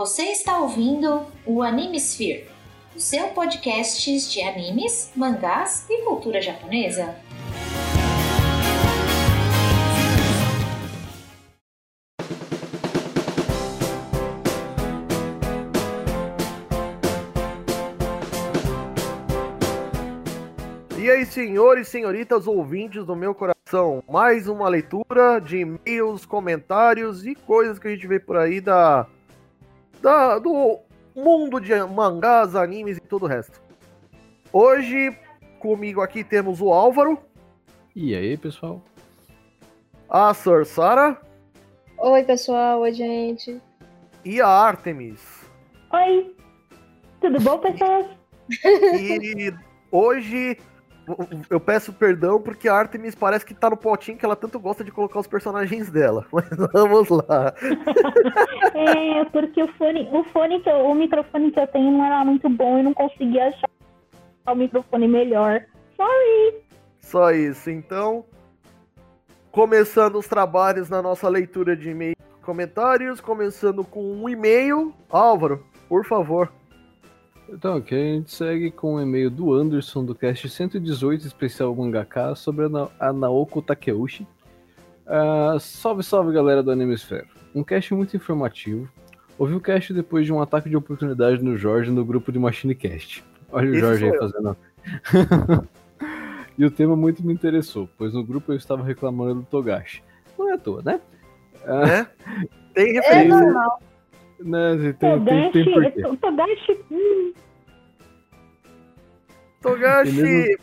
Você está ouvindo o Animesphere, o seu podcast de animes, mangás e cultura japonesa. E aí, senhores e senhoritas ouvintes do meu coração, mais uma leitura de e-mails, comentários e coisas que a gente vê por aí da, da do mundo de mangás, animes e todo o resto. Hoje, comigo aqui temos o Álvaro, E aí, pessoal? a Sir Sara Oi, pessoal. Oi, gente. e a Artemis. Oi, tudo bom, pessoas? E hoje eu peço perdão porque a Artemis parece que tá no potinho que ela tanto gosta de colocar os personagens dela. Mas vamos lá. É, porque o fone, o fone que eu, o microfone que eu tenho não era muito bom e não conseguia achar o microfone melhor. Sorry. Só isso. Então, começando os trabalhos na nossa leitura de e-mail e comentários, começando com um e-mail. Álvaro, por favor. Então, ok, a gente segue com o e-mail do Anderson do cast 118 especial Mangaka sobre a, Na- a Naoko Takeuchi. Ah, salve, salve galera do Animesfera. Um cast muito informativo. Ouvi o cast depois de um ataque de oportunidade no Jorge no grupo de Machine Cast. Olha o Esse Jorge aí fazendo. e o tema muito me interessou, pois no grupo eu estava reclamando do Togashi. Não é à toa, né? Ah, Né? Tem É referência. normal. Né, tem, tem, tem Togashi, porquê. Togashi, hum, Togashi.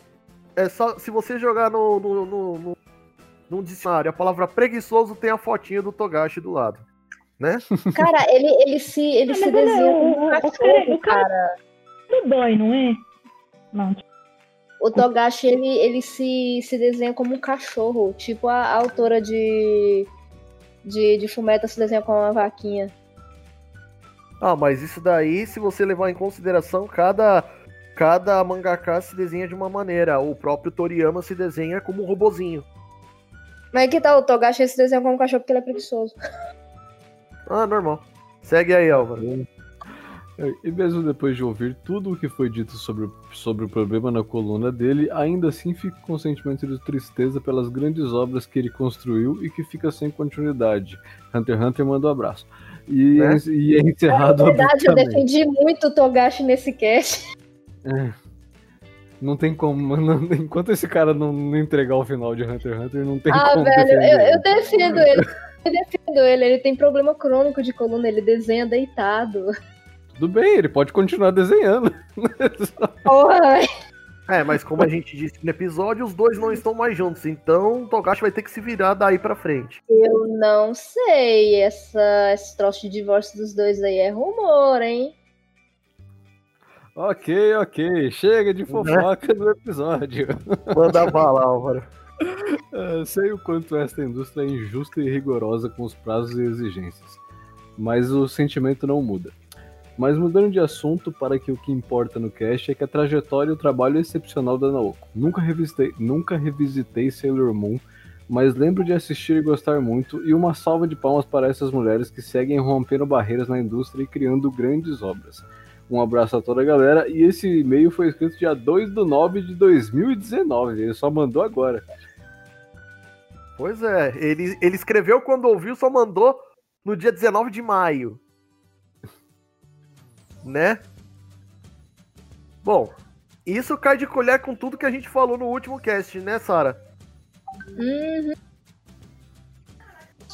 É só, se você jogar no, no, no, no, num dicionário, a palavra preguiçoso tem a fotinha do Togashi do lado. Né? Cara, ele, ele se, ele se é desenha o- como um o cachorro, o cara- cara. não dói, não é? Não, O Togashi, ele, ele se, se desenha como um cachorro. Tipo a, a autora de, de, de Fumeta se desenha como uma vaquinha. Ah, mas isso daí, se você levar em consideração, cada, cada mangaka se desenha de uma maneira. O próprio Toriyama se desenha como um robozinho. Mas que tal o Togashi se desenha como um cachorro porque ele é preguiçoso. Ah, normal. Segue aí, Álvaro. E mesmo depois de ouvir tudo o que foi dito sobre, o- sobre o problema na coluna dele, ainda assim fico com sentimento de tristeza pelas grandes obras que ele construiu e que fica sem continuidade. Hunter x Hunter manda um abraço. E, Né? e é encerrado Na verdade, eu defendi muito o Togashi nesse cast. Não tem como. não- enquanto esse cara não, não entregar o final de Hunter x Hunter, não tem Ah, como. velho, defender eu, eu defendo ele. Eu defendo ele. Ele tem problema crônico de coluna, ele desenha deitado. Tudo bem, ele pode continuar desenhando. Porra, velho. É, mas como a gente disse no episódio, os dois não estão mais juntos. Então, o Togashi vai ter que se virar daí pra frente. Eu não sei. Essa, esse troço de divórcio dos dois aí é rumor, hein? ok, ok. Chega de fofoca no episódio. Manda bala, Álvaro. É, sei o quanto esta indústria é injusta e rigorosa com os prazos e exigências, mas o sentimento não muda. Mas mudando de assunto para que o que importa no cast é que a trajetória e o trabalho excepcional da Naoko. Nunca revisitei, nunca revisitei Sailor Moon, mas lembro de assistir e gostar muito, e uma salva de palmas para essas mulheres que seguem rompendo barreiras na indústria e criando grandes obras. Um abraço a toda a galera, e esse e-mail foi escrito dia 2 de 9 de 2019, ele só mandou agora. Pois é, ele, ele escreveu quando ouviu, só mandou no dia 19 de maio. Né? Bom, isso cai de colher com tudo que a gente falou no último cast, né, Sara? Uhum.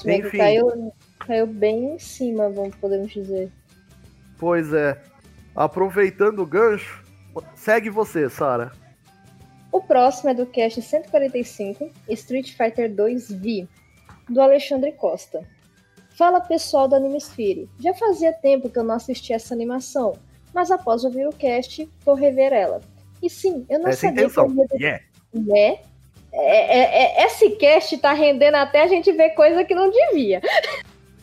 Enfim. Caiu, caiu bem em cima, vamos podemos dizer. Pois é. Aproveitando o gancho, segue você, Sara. O próximo é do cast 145, Street Fighter 2 V, do Alexandre Costa. Fala pessoal da Animesphere. Já fazia tempo que eu não assistia essa animação, mas após ouvir o cast, vou rever ela. E sim, eu não Essa é sabia intenção. que o enredo Yeah. né? É, é- é- esse cast tá rendendo até a gente ver coisa que não devia.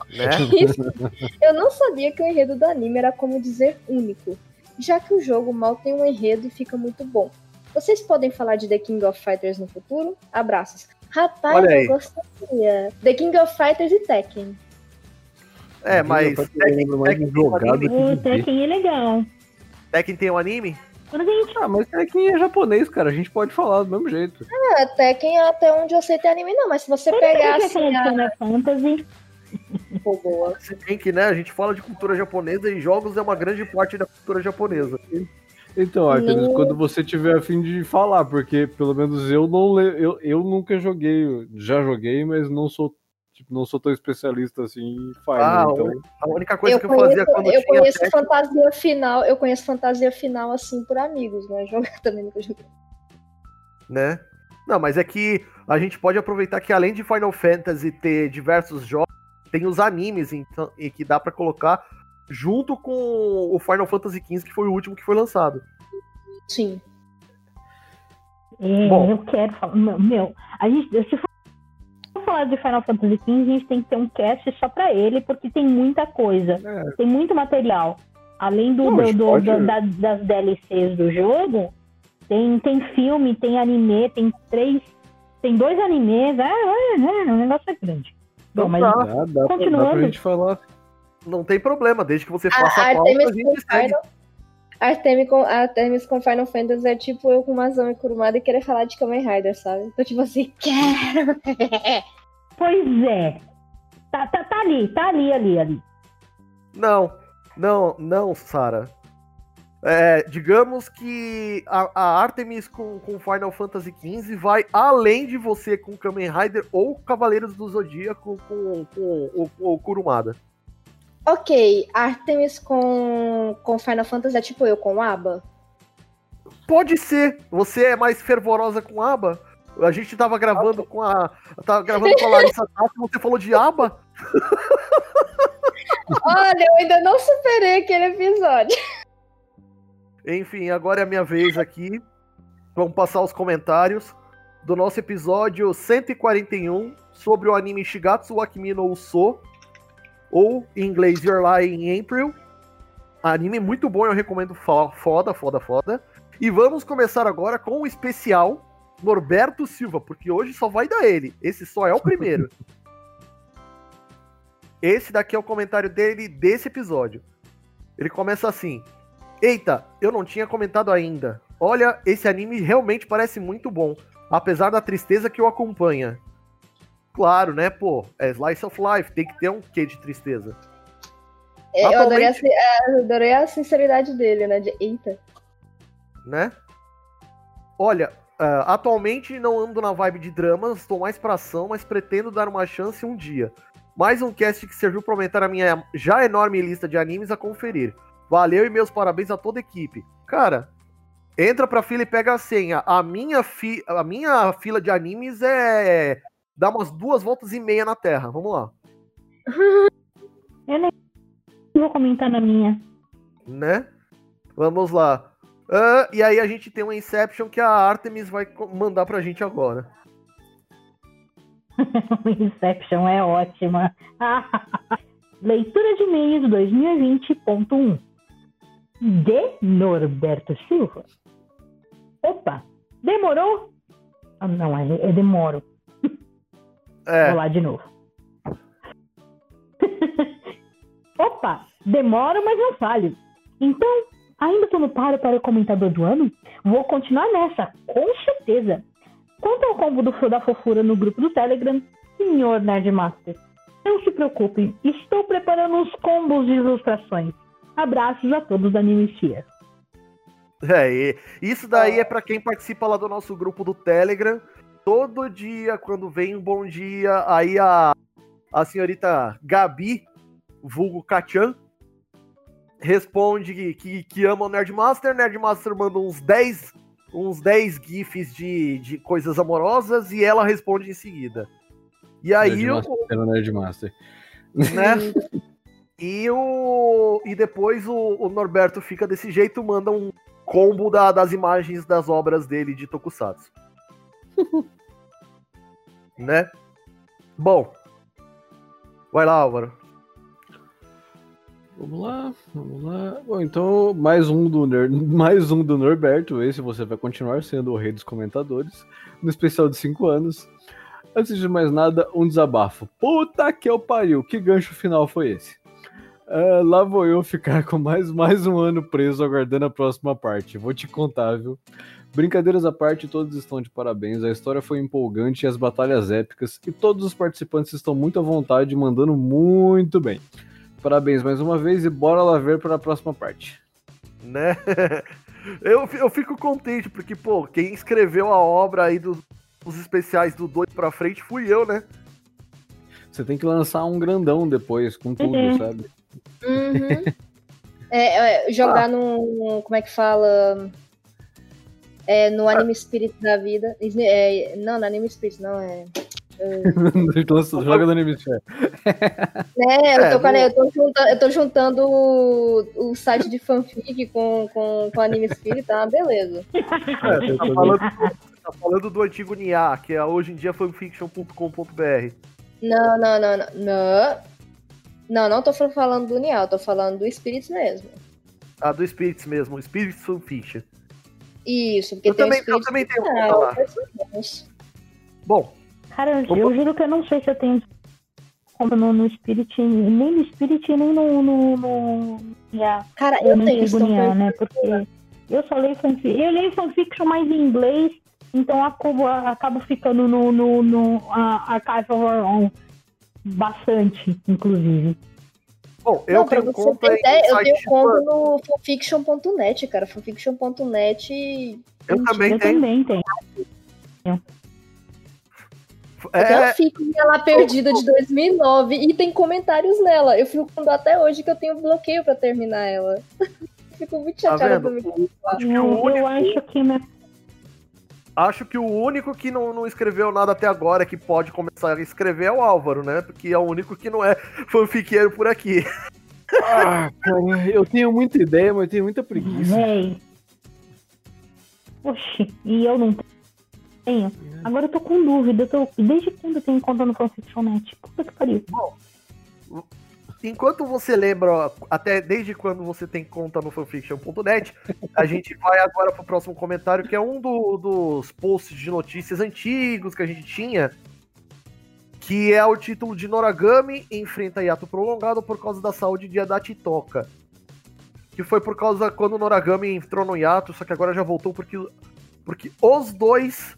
Né? Isso. Eu não sabia que o enredo do anime era como dizer único, já que o jogo mal tem um enredo e fica muito bom. Vocês podem falar de The King of Fighters no futuro? Abraços. Rapaz, eu gostaria. The King of Fighters e Tekken. É, mas Eu Tekken, O. Tekken é legal. Tekken tem um anime? Quando a gente Ah, mas Tekken é japonês, cara. A gente pode falar do mesmo jeito. É, Tekken até onde eu sei tem anime não, mas se você pegar assim a... Final Fantasy, boa. Se bem que, né, a gente fala de cultura japonesa e jogos é uma grande parte da cultura japonesa. Então, Artemis, quando você tiver a fim de falar, porque pelo menos eu não le... eu, eu nunca joguei, já joguei, mas não sou tipo, não sou tão especialista assim em Fire, Ah, então. A única coisa Eu que eu fazia quando eu tinha conheço fantasia final, eu conheço fantasia final assim por amigos, não é jogar também nunca joguei. né? Não, mas é que a gente pode aproveitar que além de Final Fantasy ter diversos jogos, tem os animes então, e que dá pra colocar junto com o Final Fantasy XV, que foi o último que foi lançado. Sim. é, Bom. eu quero falar. Meu, meu, a gente, se for falar de Final Fantasy XV, a gente tem que ter um cast só pra ele, porque tem muita coisa. É, Tem muito material. Além do, Não, do- a do- pode- do- da- das DLCs do jogo, tem, tem filme, tem anime, tem três. Tem dois animes. É, é, é, o negócio é grande. Bom, mas tá. dá, dá, pra, dá Continuando. pra gente falar. Não tem problema, desde que você A faça a pauta, Artemis a gente com segue. Final... Artemis com, Artemis com Final Fantasy é tipo eu com Mazão e Kurumada e querer falar de Kamen Rider, sabe? Então, tipo assim, quero! Pois é. Tá, tá, tá ali, tá ali, ali, ali. Não, não, não, Sara. É, digamos que a, a Artemis com, com Final Fantasy XV vai além de você com Kamen Rider ou Cavaleiros do Zodíaco com, com, o, o Kurumada. ok, Artemis com, com Final Fantasy é tipo eu com Aba? Pode ser. Você é mais fervorosa com aba? A gente tava gravando com a. Tava gravando com a Larissa Tassi, você falou de aba? Olha, eu ainda não superei aquele episódio. Enfim, agora é a minha vez aqui. Vamos passar os comentários do nosso episódio 141 sobre o anime Shigatsu wa Kimi no Uso, ou em inglês Your Lie in April. Anime muito bom, eu recomendo fo- foda, foda, foda. E vamos começar agora com o especial Norberto Silva, porque hoje só vai dar ele. Esse só é o primeiro. Esse daqui é o comentário dele desse episódio. Ele começa assim: Eita, eu não tinha comentado ainda. Olha, esse anime realmente parece muito bom, apesar da tristeza que o acompanha. Claro, né, pô? É Slice of Life, tem que ter um quê de tristeza. Eu adorei a, Atualmente- é, eu adorei a sinceridade dele, né? De, eita. né? Olha, ah, atualmente não ando na vibe de dramas, estou mais pra ação, mas pretendo dar uma chance um dia. Mais um cast que serviu para aumentar a minha já enorme lista de animes a conferir. Valeu e meus parabéns a toda a equipe. Cara, entra pra fila e pega a senha. A minha, fi... a minha fila de animes é. dá umas duas voltas e meia na Terra. Vamos lá. Eu nem vou comentar na minha. né? Vamos lá. Ah, e aí a gente tem uma Inception que a Artemis vai mandar pra gente agora. Inception é ótima. Leitura de e-mails 2020.1 de Norberto Silva. Opa, demorou? Ah, não, é, é demoro. É, Vou lá de novo. Opa, demoro, mas não falho. Então, ainda tô no paro para o comentador do ano? Vou continuar nessa, com certeza. Quanto ao combo do Fio da Fofura no grupo do Telegram, senhor Nerdmaster, não se preocupe, estou preparando uns combos de ilustrações. Abraços a todos da Animesphere. é, isso daí é pra quem participa lá do nosso grupo do Telegram. Todo dia, quando vem um bom dia, aí a, a senhorita Gabi, vulgo Kachan, responde que, que, que ama o Nerdmaster. Nerdmaster manda uns 10, uns 10 GIFs de, de coisas amorosas e ela responde em seguida. E aí o, Nerdmaster pelo Nerdmaster. né? E, o, e depois o, o Norberto fica desse jeito, manda um combo da- das imagens das obras dele de Tokusatsu. né? Bom. Vai lá, Álvaro. Vamos lá, vamos lá. Bom, então, mais um do Ner- mais um do Norberto. Esse você vai continuar sendo o rei dos comentadores. No especial de 5 anos. Antes de mais nada, um desabafo. Puta que eu pariu, que gancho final foi esse? Ah, lá vou eu ficar com mais, mais um ano preso aguardando a próxima parte. Vou te contar, viu? Brincadeiras à parte, todos estão de parabéns. A história foi empolgante e as batalhas épicas. E todos os participantes estão muito à vontade, mandando muito bem. Parabéns mais uma vez e bora lá ver para a próxima parte. Né? Eu, eu fico contente, porque, pô, quem escreveu a obra aí dos, dos especiais do 2 pra frente fui eu, né? Você tem que lançar um grandão depois, com tudo, Uhum. sabe? Uhum. É, é, jogar no. Como é que fala? É, no Anime Spirit da vida. É, não, no Anime Spirit, não, é. Joga no Animesphere. É, eu É, tô, no- eu tô juntando, eu tô juntando o, o site de fanfic com, com, com Anime Spirit, tá? Beleza. É, você tá falando, você tá falando do antigo NIA, que é hoje em dia fanfiction.com.br. Não, não, não, não. Não, não, não tô falando do Nial, tô falando do Spirits mesmo. Ah, do Spirits mesmo, Spirits Fanfiction. Isso, porque Eu tem também- eu também tenho conta lá. Bom, Cara, eu juro que eu não sei se eu tenho no, no Spirit, nem no Spirit, nem no. no, no yeah. Cara, Eu eu não tenho isso né? Porque eu só leio fanfiction. Eu leio fanfiction mais em inglês, então acabo, acabo ficando no, no, no a, Archive of Our Own. Bastante, inclusive. bom, eu Não, tenho você conta ideia, eu tenho conta no fanfiction.net, cara. Fanfiction.net. Eu também eu tenho. também tenho. Eu É, uma fiquinha lá perdida de 2009 e tem comentários nela. Eu fico falando até hoje que eu tenho bloqueio pra terminar ela. fico muito tá chateada vendo? comigo. Acho que o Eu, único, eu acho que minha acho que o único que não, não escreveu nada até agora que pode começar a escrever é o Álvaro, né? Porque é o único que não é fanfiqueiro por aqui. Ah, cara, eu tenho muita ideia, mas eu tenho muita preguiça. Véi. Oxi, e eu não tenho. Agora eu tô com dúvida. Eu tô... Desde quando eu tenho conta no Fanfictionnet? Puta que pariu. Enquanto você lembra, até desde quando você tem conta no fanfiction.net, a gente vai agora pro próximo comentário, que é um do- dos posts de notícias antigos que a gente tinha, que é o título de Noragami enfrenta hiato prolongado por causa da saúde de Adachi Toka. Que foi por causa quando Noragami entrou no hiato, só que agora já voltou porque, porque os dois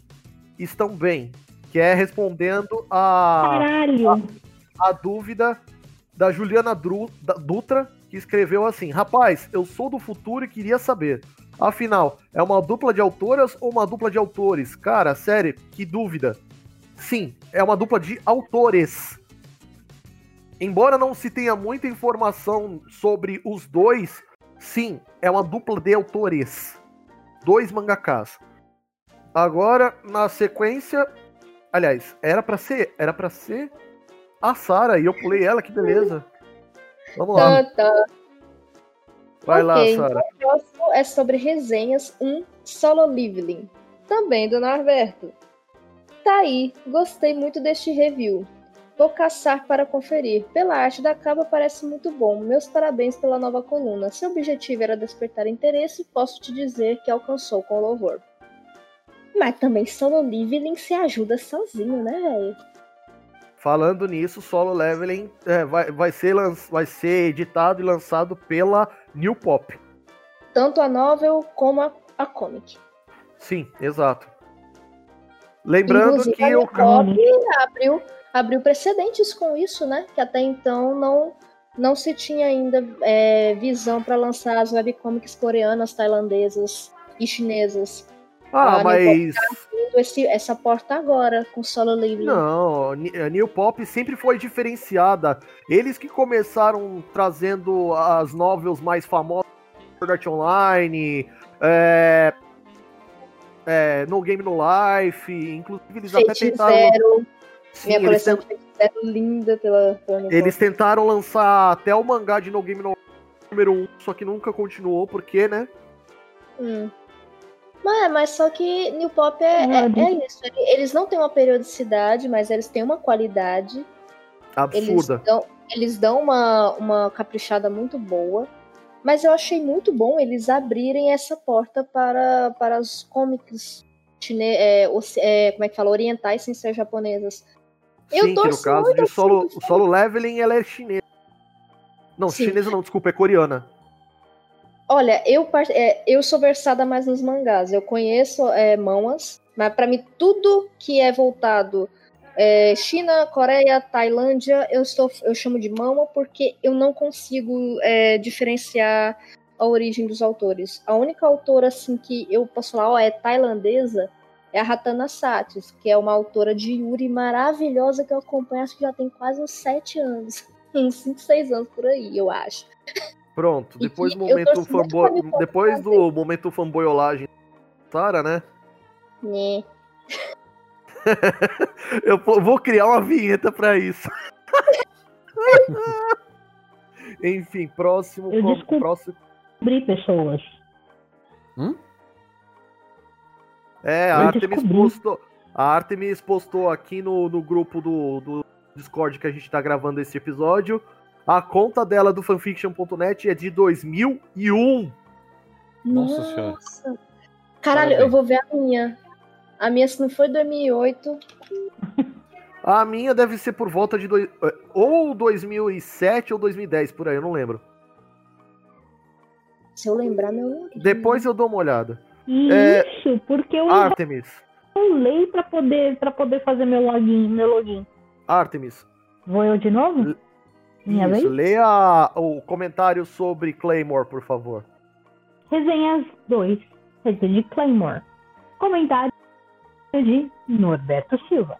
estão bem. Que é respondendo a Caralho! a dúvida da Juliana Dru- da- Dutra, que escreveu assim: Rapaz, eu sou do futuro e queria saber. Afinal, é uma dupla de autoras ou uma dupla de autores? Cara, sério, que dúvida. Sim, é uma dupla de autores. Embora não se tenha muita informação sobre os dois, sim, é uma dupla de autores. Dois mangakas. Agora, na sequência, aliás, era pra ser, era para ser a Sara e eu pulei ela, que beleza. Vamos lá, Tá, tá. vai lá, Ok, Sara. O próximo é sobre resenhas 1 Solo Leveling, também do Norberto. Tá aí, gostei muito deste review. Vou caçar para conferir. Pela arte da capa parece muito bom. Meus parabéns pela nova coluna. Se o objetivo era despertar interesse, posso te dizer que alcançou com louvor. Mas também Solo Leveling se ajuda sozinho, né, velho? Falando nisso, Solo Leveling é, vai, vai, ser vai ser editado e lançado pela New Pop. Tanto a novel como a, a comic. Sim, exato. Lembrando Inclusive, que a o New Pop abriu, abriu precedentes com isso, né? Que até então não, não se tinha ainda é, visão para lançar as webcomics coreanas, tailandesas e chinesas. Ah, mas esse, essa porta agora com Solo Leveling. não, a New Pop sempre foi diferenciada. Eles que começaram trazendo as novels mais famosas, Art Online, é, é, No Game No Life, inclusive eles até Fate tentaram. Zero, Sim, minha coleção tent- Zero linda pela, pela eles tentaram lançar até o mangá de No Game No número 1, só que nunca continuou, porque, né? Hum. Mas, mas só que New Pop é, é, Olha. é isso. Eles não têm uma periodicidade, mas eles têm uma qualidade. Eles Absurda. dão, eles dão uma, uma caprichada muito boa. Mas eu achei muito bom eles abrirem essa porta para, para os comics chine, é, é, como é que fala? orientais sem ser japonesas. Eu Sim, que no caso de solo, solo leveling, ela é chinesa. Não, Sim. chinesa não, desculpa, é coreana. Olha, eu, é, eu sou versada mais nos mangás. Eu conheço é, mas pra mim tudo que é voltado é, China, Coreia, Tailândia, eu estou, eu chamo de manhwa porque eu não consigo é, diferenciar a origem dos autores. A única autora assim que eu posso falar, ó, é tailandesa, é a Ratana Satis, que é uma autora de Yuri maravilhosa que eu acompanho, acho que já tem quase uns sete anos, uns 5, 6 anos por aí, eu acho. Pronto, depois que do momento fanboy, depois do momento fanboyolagem Sara, né? Né? Eu vou criar uma vinheta pra isso. Enfim, próximo, Eu co- desculpa. próximo. Pessoas. É, a Eu Artemis descobri. postou, a Artemis postou aqui no, no grupo do, do Discord que a gente tá gravando esse episódio. A conta dela do fanfiction.net é de 2001. Nossa senhora. Nossa. Caralho, Parabéns. eu vou ver a minha. A minha, se não foi 2008, A minha deve ser por volta de dois, eh, ou 2007 ou 2010, por aí, eu não lembro. se eu lembrar, meu. Depois eu dou uma olhada. É, Isso, porque eu Artemis, enrolei pra poder, pra poder fazer meu login, meu login. Artemis, Vou eu de novo? Minha isso, vez? leia o comentário sobre Claymore, por favor. Resenhas 2. Resenha de Claymore. Comentário de Norberto Silva.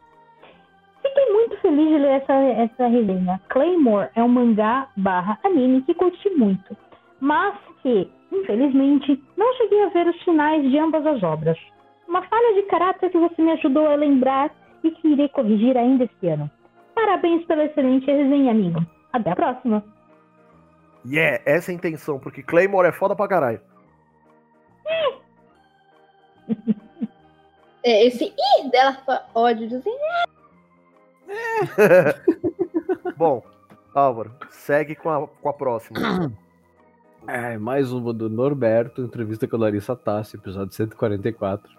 Fiquei muito feliz de ler essa, essa resenha. Claymore é um mangá barra anime que curti muito, mas que, infelizmente, não cheguei a ver os finais de ambas as obras. Uma falha de caráter que você me ajudou a lembrar e que irei corrigir ainda este ano. Parabéns pela excelente resenha, amigo. Até a próxima. Yeah, essa é a intenção, porque Claymore é foda pra caralho. É, esse i dela ódio de Bom, Álvaro, segue com a, com a próxima. É, mais uma do Norberto, entrevista com a Larissa Tassi, episódio 144.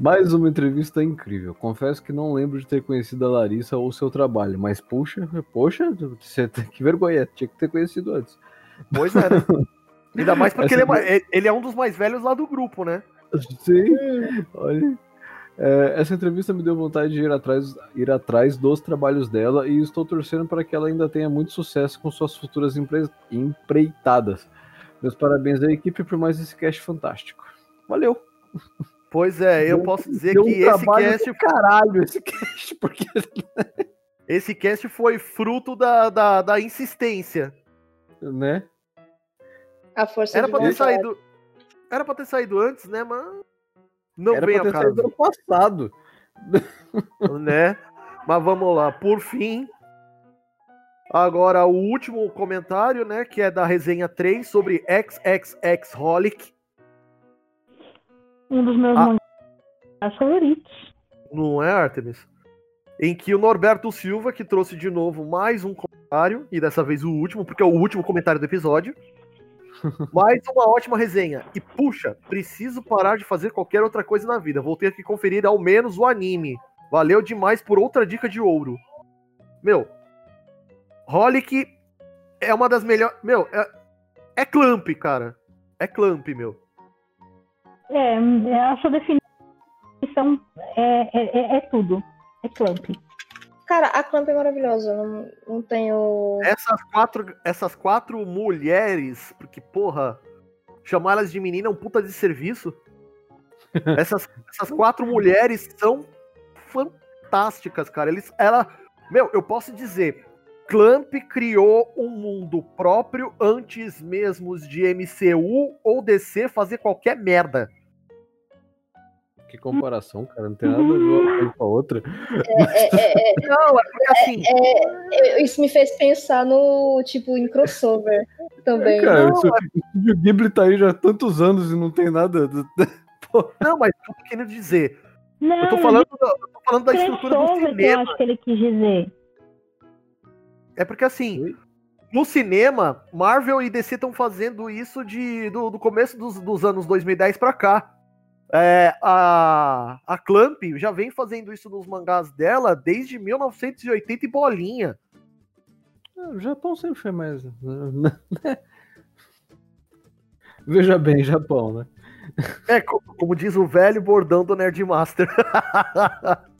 Mais uma entrevista incrível. Confesso que não lembro de ter conhecido a Larissa ou seu trabalho, mas puxa, poxa, você, que vergonha, tinha que ter conhecido antes. Pois é, né? Ainda mais porque Essa ele é, ma- ele é um dos mais velhos lá do grupo, né? Sim, olha. É, essa entrevista me deu vontade de ir atrás, ir atrás dos trabalhos dela e estou torcendo para que ela ainda tenha muito sucesso com suas futuras empre- empreitadas. Meus parabéns à equipe por mais esse cast fantástico. Valeu! Pois é, eu Deu- posso dizer Deu que um esse trabalho cast, do caralho esse cast, porque esse cast foi fruto da, da, da insistência. né? a força Era de pra ter saído. Era pra ter saído antes, né? Mas. Não Era vem pra ter saído ano caso, passado. né? Mas vamos lá. Por fim. Agora, o último comentário, né? Que é da resenha 3 sobre XXX Holic. Um dos meus Ah. mangás favoritos. Não é, Artemis? Em que o Norberto Silva, que trouxe de novo mais um comentário, e dessa vez o último, porque é o último comentário do episódio. mais uma ótima resenha. E puxa, preciso parar de fazer qualquer outra coisa na vida. Vou ter que conferir ao menos o anime. Valeu demais por outra dica de ouro. Meu, Holic é uma das melhores. Meu, é, é Clamp, cara. É Clamp, meu. É, é, a sua definição é, é, é- é tudo. É clamp. Cara, a Clamp é maravilhosa. Não, não tenho. Essas quatro, essas quatro mulheres, porque, porra, chamar elas de menina é um puta de serviço. Essas, essas quatro mulheres são fantásticas, cara. Eles, ela, meu, eu posso dizer, Clamp criou um mundo próprio antes mesmo de MCU ou DC fazer qualquer merda. Que comparação, cara. Não tem nada a ver uma coisa com a outra. Não, é porque assim, Eu- Isso me fez pensar no, tipo, em crossover também. Cara, não, isso- o Ghibli tá aí já há tantos anos e não tem nada. não, mas eu tô querendo dizer, Não, eu tô falando, da, eu tô falando da estrutura do crossover que eu cinema. acho que ele quis dizer. É porque assim, Oi? no cinema, Marvel e DC estão fazendo isso de, do, do começo dos, dos anos 2010 pra cá. É, a, a Clamp já vem fazendo isso nos mangás dela desde 1980 e bolinha. O Japão sempre foi mais. né? Veja bem, Japão, né? É, co- como diz o velho bordão do Nerdmaster.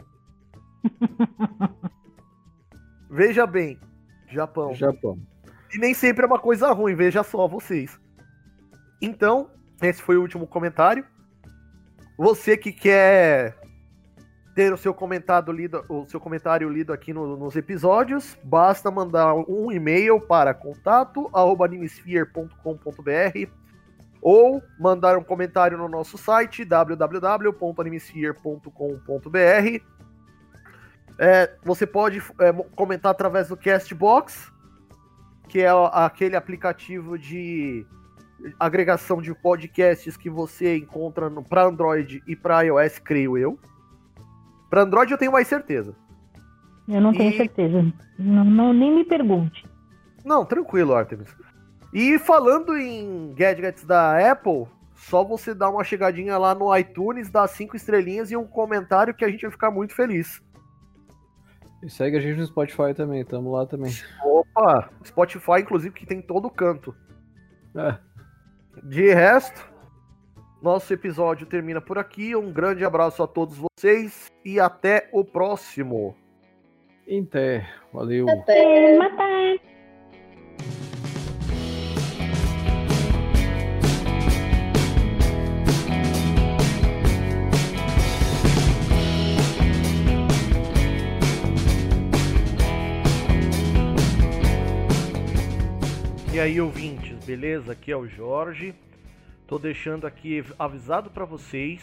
Veja bem, Japão. Japão. E nem sempre é uma coisa ruim, veja só vocês. Então, esse foi o último comentário. Você que quer ter o seu comentário lido, o seu comentário lido aqui no- nos episódios, basta mandar um e-mail para contato@animesphere.com.br ou mandar um comentário no nosso site www.animesphere.com.br. É, você pode é, comentar através do Castbox, que é aquele aplicativo de agregação de podcasts que você encontra para Android e para iOS, creio eu. Para Android eu tenho mais certeza. Eu não tenho E- certeza. Não, não- nem me pergunte. Não, tranquilo, Artemis. E falando em gadgets da Apple, só você dar uma chegadinha lá no iTunes, dar cinco estrelinhas e um comentário que a gente vai ficar muito feliz. E segue a gente no Spotify também, tamo lá também. Opa, Spotify, inclusive, que tem todo canto. É, De resto, nosso episódio termina por aqui. Um grande abraço a todos vocês e até o próximo. Até. Valeu. Até. E aí, ouvintes, beleza? Aqui é o Jorge. Tô deixando aqui avisado para vocês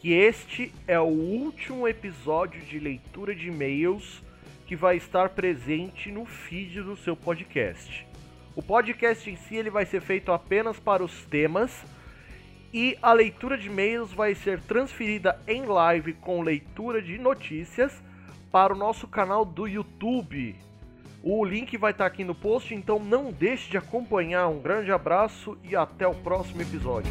que este é o último episódio de leitura de e-mails que vai estar presente no feed do seu podcast. O podcast em si ele vai ser feito apenas para os temas e a leitura de e-mails vai ser transferida em live com leitura de notícias para o nosso canal do YouTube. O link vai estar aqui no post, então não deixe de acompanhar. Um grande abraço e até o próximo episódio.